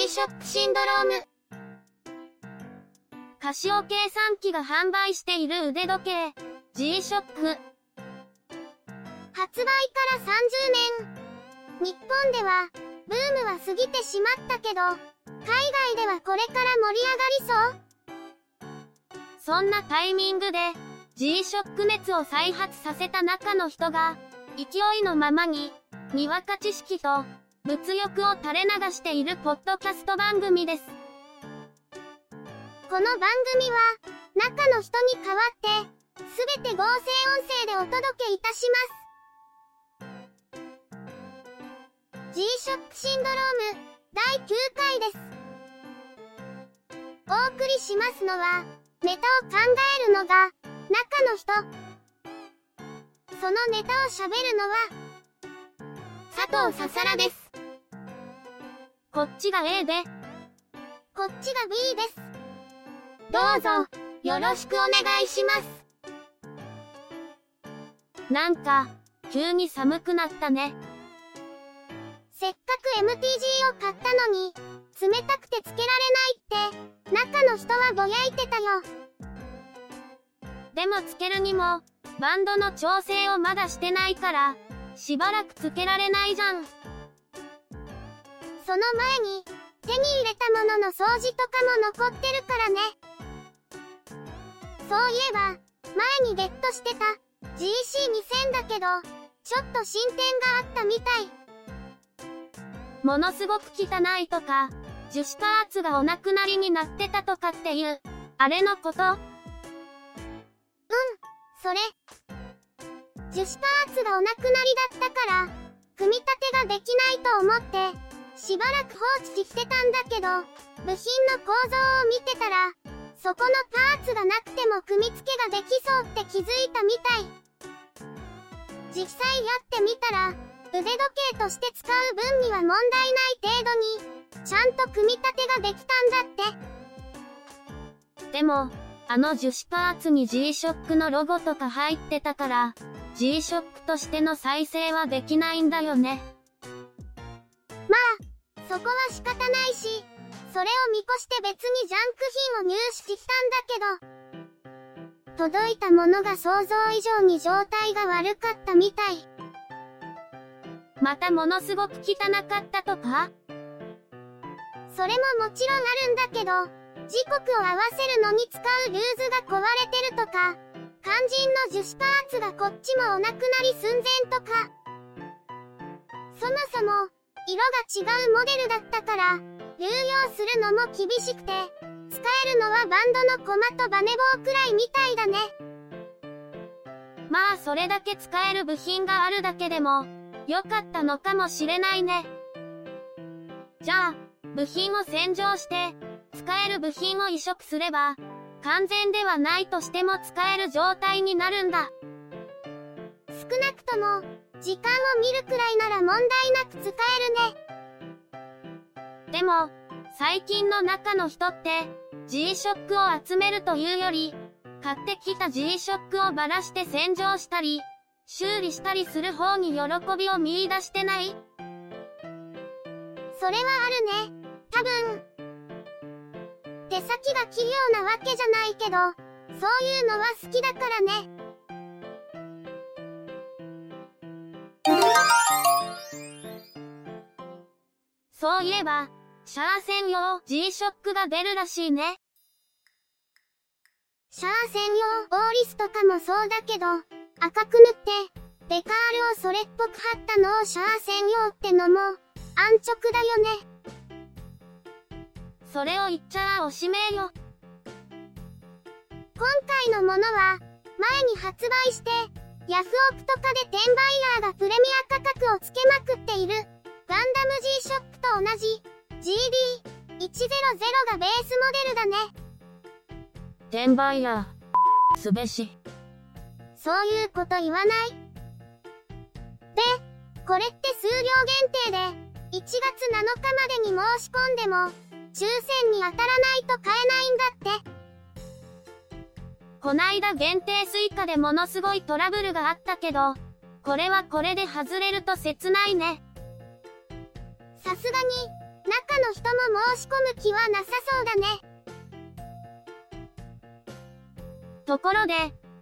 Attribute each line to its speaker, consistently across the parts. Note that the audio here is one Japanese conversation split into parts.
Speaker 1: G-SHOCK シンドローム。カシオ計算機が販売している腕時計、G-SHOCK。
Speaker 2: 発売から30年。日本では、ブームは過ぎてしまったけど、海外ではこれから盛り上がり
Speaker 1: そうそんなタイミングで、G-SHOCK 熱を再発させた中の人が、勢いのままに、にわか知識と、物欲を垂れ流しているポッドキャスト番組です。
Speaker 2: この番組は、中の人に代わって、すべて合成音声でお届けいたします。G-SHOCK シンドローム、第9回です。お送りしますのは、ネタを考えるのが、中の人。そのネタを喋るのは、佐藤ささらです。
Speaker 1: こっちが A で、
Speaker 2: こっちが B です。
Speaker 1: どうぞ、よろしくお願いします。なんか、急に寒くなったね。
Speaker 2: せっかく MTG を買ったのに、冷たくてつけられないって、中の人はぼやいてたよ。
Speaker 1: でもつけるにも、バンドの調整をまだしてないから、しばらくつけられないじゃん。
Speaker 2: その前に、手に入れたものの掃除とかも残ってるからね。そういえば、前にゲットしてた GC2000 だけど、ちょっと進展があったみたい。
Speaker 1: ものすごく汚いとか、樹脂パーツがお亡くなりになってたとかっていう、あれのこと？うん、
Speaker 2: それ。樹脂パーツがお亡くなりだったから、組み立てができないと思って、しばらく放置してたんだけど、部品の構造を見てたら、そこのパーツがなくても組み付けができそうって気づいたみたい。実際やってみたら、腕時計として使う分には問題ない程度に、ちゃんと組み立てができたんだ
Speaker 1: って。でも、あの樹脂パーツに G-SHOCK のロゴとか入ってたから、G-SHOCK としての再生はできないんだよね。
Speaker 2: まあ、そこは仕方ないし、それを見越して別にジャンク品を入手したんだけど、届いたものが想像以上に状態が悪かったみたい。
Speaker 1: またものすごく汚かったとか？
Speaker 2: それももちろんあるんだけど、時刻を合わせるのに使うルーズが壊れてるとか、肝心の樹脂パーツがこっちもお亡くなり寸前とか。そもそも、色が違うモデルだったから、流用するのも厳しくて、使えるのはバンドのコマとバネ棒くらいみたいだね。
Speaker 1: まあそれだけ使える部品があるだけでも、良かったのかもしれないね。じゃあ、部品を洗浄して、使える部品を移植すれば、完全ではないとしても使える状態になるんだ。
Speaker 2: 少なくとも、時間を見るくらいなら問題なく使える
Speaker 1: ね。でも、最近の中の人って、G-SHOCK を集めるというより、買ってきた G-SHOCK をばらして洗浄したり、修理したりする方に喜びを見出してない？
Speaker 2: それはあるね。多分。手先が器用なわけじゃないけど、そういうのは好きだからね。
Speaker 1: そういえば、シャア専用 G-SHOCK が出るらしいね。
Speaker 2: シャア専用ボーリスとかもそうだけど、赤く塗って、デカールをそれっぽく貼ったのをシャア専用ってのも、安直だよね。
Speaker 1: それを言っちゃあおしめよ。
Speaker 2: 今回のものは、前に発売して、ヤフオクとかで転売ヤーがプレミア価格をつけまくっている、ガンダム G-SHOCK と同じ GD100 がベースモデルだね。
Speaker 1: 転売ヤー、すべし。
Speaker 2: そういうこと言わない。で、これって数量限定で、1月7日までに申し込んでも、抽選に当たらないと買えないんだって。
Speaker 1: こないだ限定スイカでものすごいトラブルがあったけど、これはこれで外れると切ないね。
Speaker 2: さすがに、中の人も申し込む気はなさそうだね。
Speaker 1: ところで、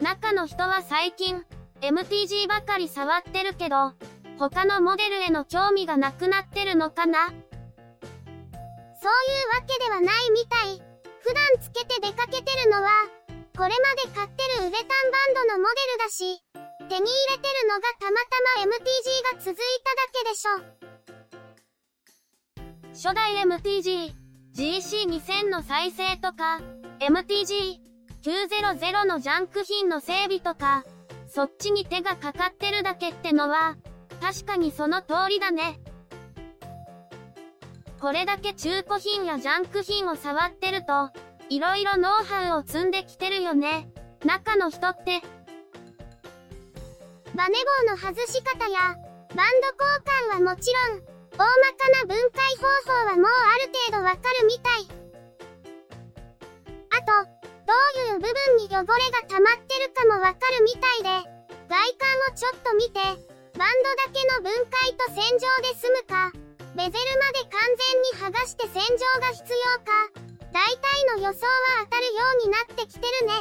Speaker 1: 中の人は最近、MTG ばかり触ってるけど、他のモデルへの興味がなくなってるのかな？
Speaker 2: そういうわけではないみたい。普段つけて出かけてるのは、これまで買ってるウレタンバンドのモデルだし、手に入れてるのがたまたま MTG が続いただけでしょ。
Speaker 1: 初代 MTG、GC2000 の再生とか、MTG、900のジャンク品の整備とか、そっちに手がかかってるだけってのは、確かにその通りだね。これだけ中古品やジャンク品を触ってると、いろいろノウハウを積んできてるよね。中の人って。
Speaker 2: バネ棒の外し方や、バンド交換はもちろん、大まかな分解方法はもうある程度わかるみたい。あと、どういう部分に汚れが溜まってるかもわかるみたいで、外観をちょっと見て、バンドだけの分解と洗浄で済むか、ベゼルまで完全に剥がして洗浄が必要か、大体の予想は当たるようになってきてるね。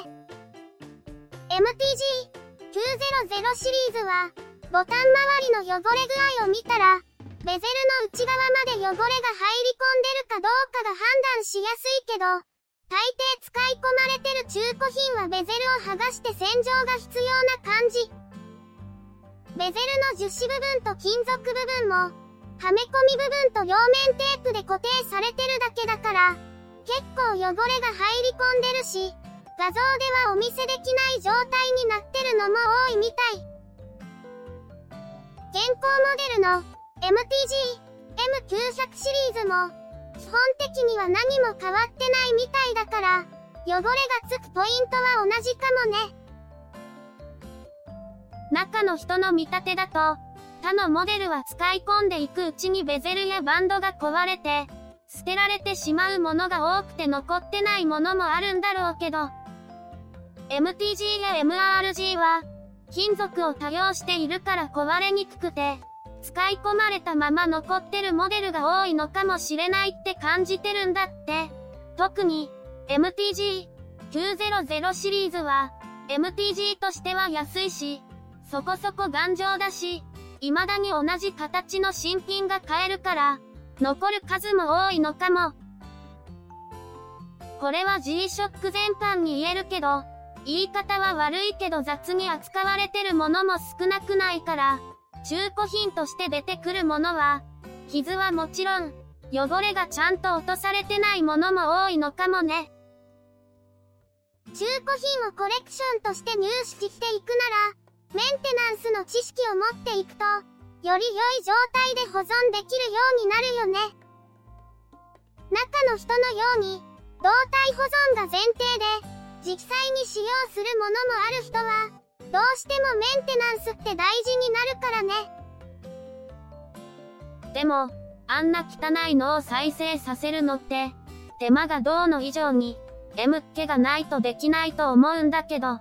Speaker 2: MTG900 シリーズは、ボタン周りの汚れ具合を見たら、ベゼルの内側まで汚れが入り込んでるかどうかが判断しやすいけど、大抵使い込まれてる中古品はベゼルを剥がして洗浄が必要な感じ。ベゼルの樹脂部分と金属部分も、はめ込み部分と両面テープで固定されてるだけだから、結構汚れが入り込んでるし、画像ではお見せできない状態になってるのも多いみたい。現行モデルの MTG M900 シリーズも基本的には何も変わってないみたいだから、汚れがつくポイントは同じかもね。
Speaker 1: 中の人の見立てだと、他のモデルは使い込んでいくうちにベゼルやバンドが壊れて、捨てられてしまうものが多くて残ってないものもあるんだろうけど、MTG や MRG は、金属を多用しているから壊れにくくて、使い込まれたまま残ってるモデルが多いのかもしれないって感じてるんだって。特に、MTG900 シリーズは、MTG としては安いし、そこそこ頑丈だし、未だに同じ形の新品が買えるから、残る数も多いのかも。これは G-SHOCK 全般に言えるけど、言い方は悪いけど雑に扱われてるものも少なくないから、中古品として出てくるものは、傷はもちろん、汚れがちゃんと落とされてないものも多いのかもね。
Speaker 2: 中古品をコレクションとして入手していくなら、メンテナンスの知識を持っていくと、より良い状態で保存できるようになるよね。中の人のように、動体保存が前提で、実際に使用するものもある人は、どうしてもメンテナンスって大事になるからね。
Speaker 1: でも、あんな汚いのを再生させるのって、手間がどうの以上に、M っ気がないとできないと思うんだけど。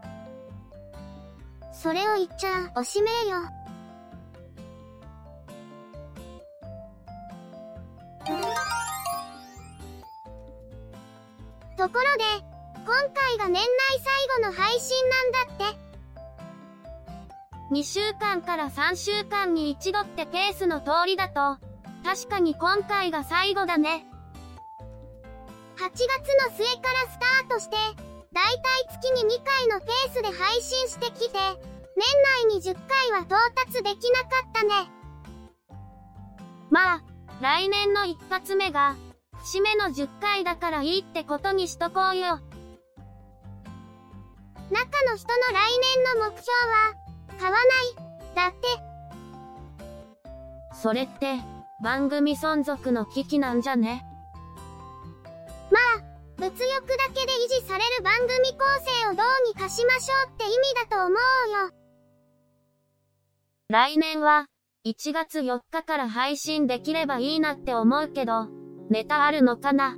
Speaker 2: それを言っちゃおしめえよ。ところで、今回が年内最後の配信なんだって。
Speaker 1: 2週間から3週間に一度ってペースの通りだと、確かに今回が最後だね。
Speaker 2: 8月の末からスタートして、だいたい月に2回のペースで配信してきて、年内に10回は到達できなかったね。
Speaker 1: まあ、来年の一発目が、節目の10回だからいいってことにしとこうよ。
Speaker 2: 中の人の来年の目標は、
Speaker 1: それって、番組存続の危機なんじゃね？
Speaker 2: まあ、物欲だけで維持される番組構成をどうにかしましょうって意味だと思うよ。
Speaker 1: 来年は、1月4日から配信できればいいなって思うけど、ネタあるのかな？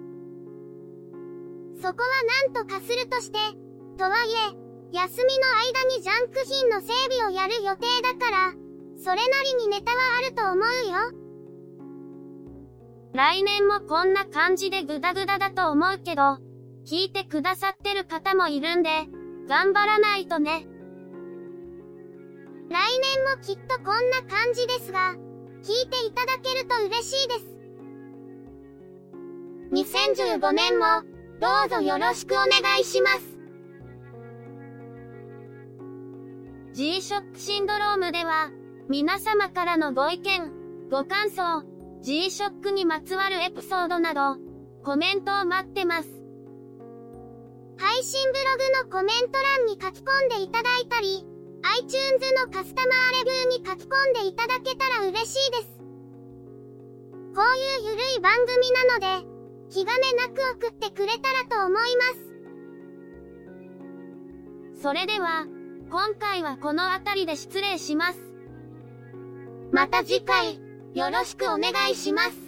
Speaker 2: そこは何とかするとして、とはいえ、休みの間にジャンク品の整備をやる予定だから、それなりにネタはあると思うよ。
Speaker 1: 来年もこんな感じでグダグダだと思うけど、聞いてくださってる方もいるんで、頑張らないとね。
Speaker 2: 来年もきっとこんな感じですが、聞いていただけると嬉しいです。
Speaker 1: 2015年も、どうぞよろしくお願いします。G-SHOCK シンドロームでは、皆様からのご意見、ご感想、G-SHOCK にまつわるエピソードなど、コメントを待ってます。
Speaker 2: 配信ブログのコメント欄に書き込んでいただいたり、iTunes のカスタマーレビューに書き込んでいただけたら嬉しいです。こういうゆるい番組なので、気兼ねなく送ってくれたらと思います。
Speaker 1: それでは、今回はこの辺りで失礼します。
Speaker 2: また次回、よろしくお願いします。